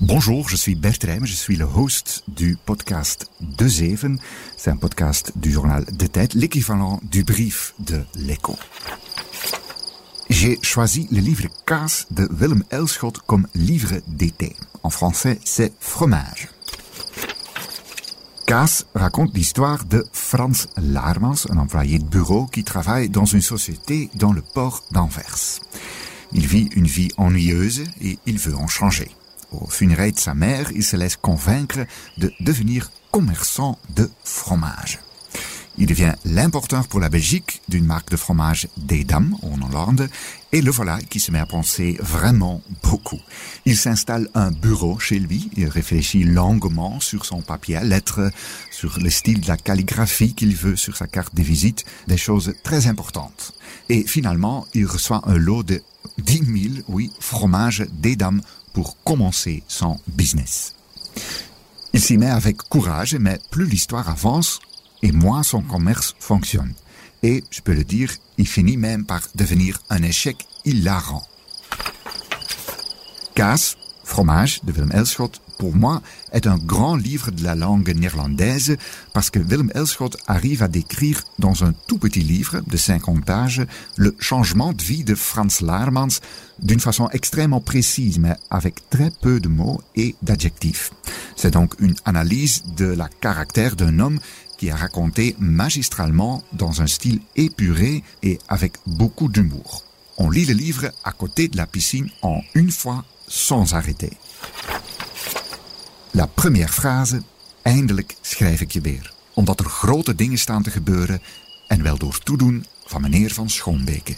Bonjour, je suis Bert je suis le host du podcast De Zeven. C'est un podcast du journal De Tête, l'équivalent du brief de l'écho. J'ai choisi le livre Kaas de Willem Elschot comme livre d'été. En français, c'est Fromage. Kaas raconte l'histoire de Frans Laarmans, un employé de bureau qui travaille dans une société dans le port d'Anvers. Il vit une vie ennuyeuse et il veut en changer. Au funérailles de sa mère, il se laisse convaincre de devenir commerçant de fromage. Il devient l'importeur pour la Belgique d'une marque de fromage d'Edam en Hollande et le voilà qui se met à penser vraiment beaucoup. Il s'installe un bureau chez lui, il réfléchit longuement sur son papier à lettres, sur le style de la calligraphie qu'il veut sur sa carte de visite, des choses très importantes. Et finalement, il reçoit un lot de 10 000, oui, fromages d'Edam commencer son business. Il s'y met avec courage, mais plus l'histoire avance, et moins son commerce fonctionne. Et, je peux le dire, il finit même par devenir un échec hilarant. Kaas, fromage de Willem Elschot, pour moi, est un grand livre de la langue néerlandaise parce que Willem Elschot arrive à décrire dans un tout petit livre de 50 pages le changement de vie de Frans Laarmans d'une façon extrêmement précise mais avec très peu de mots et d'adjectifs. C'est donc une analyse de la caractère d'un homme qui a raconté magistralement dans un style épuré et avec beaucoup d'humour. On lit le livre à côté de la piscine en une fois sans arrêter. La première phrase, eindelijk schrijf ik je weer. Omdat er grote dingen staan te gebeuren en wel door toedoen van meneer van Schoonbeke.